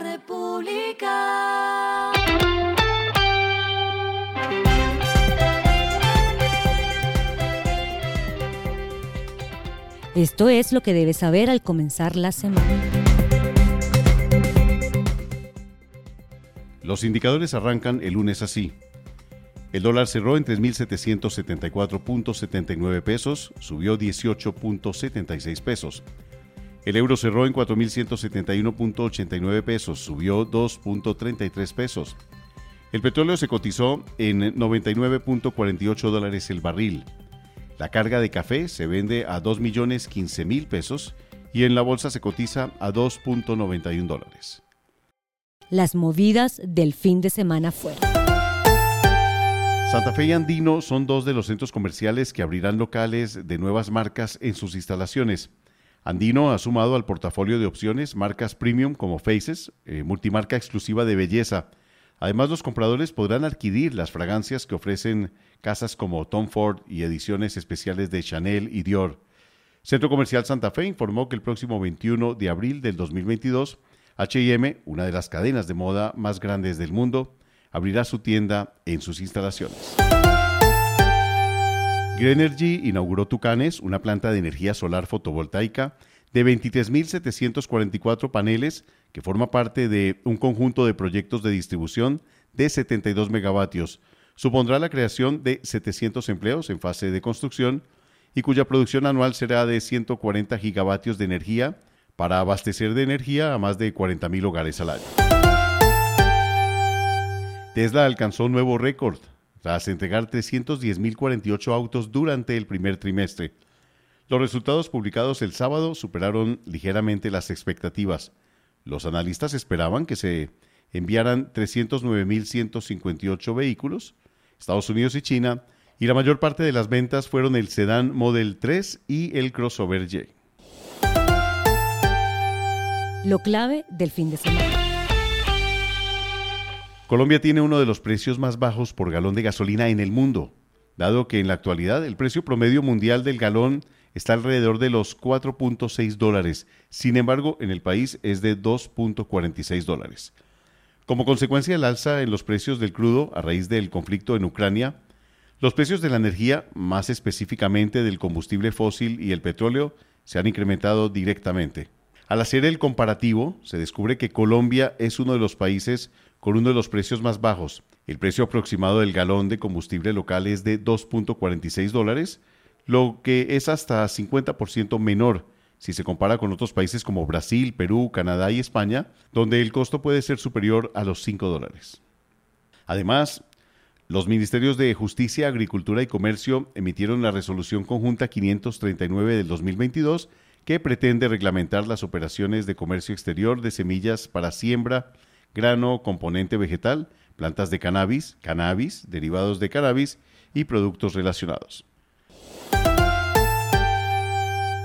República. Esto es lo que debes saber al comenzar la semana. Los indicadores arrancan el lunes así. El dólar cerró en 3.774.79 pesos, subió 18.76 pesos. El euro cerró en 4.171.89 pesos, subió 2.33 pesos. El petróleo se cotizó en 99.48 dólares el barril. La carga de café se vende a 2.015.000 pesos y en la bolsa se cotiza a 2.91 dólares. Las movidas del fin de semana fueron. Santa Fe y Andino son dos de los centros comerciales que abrirán locales de nuevas marcas en sus instalaciones. Andino ha sumado al portafolio de opciones marcas premium como Faces, eh, multimarca exclusiva de belleza. Además, los compradores podrán adquirir las fragancias que ofrecen casas como Tom Ford y ediciones especiales de Chanel y Dior. Centro Comercial Santa Fe informó que el próximo 21 de abril del 2022, HM, una de las cadenas de moda más grandes del mundo, abrirá su tienda en sus instalaciones. Greenergy inauguró Tucanes, una planta de energía solar fotovoltaica de 23.744 paneles que forma parte de un conjunto de proyectos de distribución de 72 megavatios. Supondrá la creación de 700 empleos en fase de construcción y cuya producción anual será de 140 gigavatios de energía para abastecer de energía a más de 40.000 hogares al año. Tesla alcanzó un nuevo récord tras entregar 310.048 autos durante el primer trimestre. Los resultados publicados el sábado superaron ligeramente las expectativas. Los analistas esperaban que se enviaran 309.158 vehículos, Estados Unidos y China, y la mayor parte de las ventas fueron el sedán Model 3 y el crossover Y. Lo clave del fin de semana. Colombia tiene uno de los precios más bajos por galón de gasolina en el mundo, dado que en la actualidad el precio promedio mundial del galón está alrededor de los 4.6 dólares. Sin embargo, en el país es de 2.46 dólares. Como consecuencia del alza en los precios del crudo a raíz del conflicto en Ucrania, los precios de la energía, más específicamente del combustible fósil y el petróleo, se han incrementado directamente. Al hacer el comparativo, se descubre que Colombia es uno de los países con uno de los precios más bajos. El precio aproximado del galón de combustible local es de 2.46 dólares, lo que es hasta 50% menor si se compara con otros países como Brasil, Perú, Canadá y España, donde el costo puede ser superior a los 5 dólares. Además, los Ministerios de Justicia, Agricultura y Comercio emitieron la resolución conjunta 539 del 2022 que pretende reglamentar las operaciones de comercio exterior de semillas para siembra, grano, componente vegetal, plantas de cannabis, cannabis, derivados de cannabis y productos relacionados.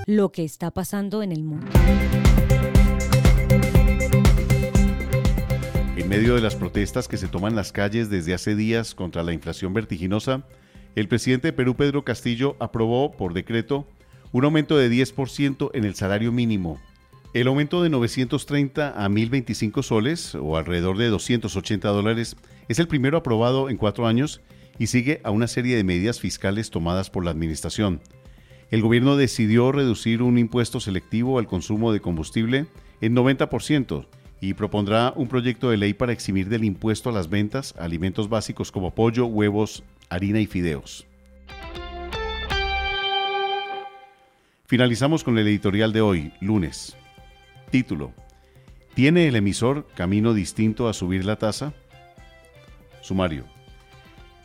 Lo que está pasando en el mundo. En medio de las protestas que se toman las calles desde hace días contra la inflación vertiginosa, el presidente de Perú, Pedro Castillo, aprobó por decreto un aumento de 10% en el salario mínimo el aumento de 930 a 1025 soles, o alrededor de 280 dólares, es el primero aprobado en cuatro años y sigue a una serie de medidas fiscales tomadas por la Administración. El gobierno decidió reducir un impuesto selectivo al consumo de combustible en 90% y propondrá un proyecto de ley para eximir del impuesto a las ventas alimentos básicos como pollo, huevos, harina y fideos. Finalizamos con el editorial de hoy, lunes. Título. ¿Tiene el emisor camino distinto a subir la tasa? Sumario.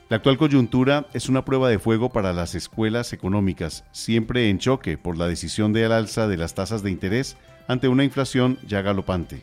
La actual coyuntura es una prueba de fuego para las escuelas económicas, siempre en choque por la decisión de alza de las tasas de interés ante una inflación ya galopante.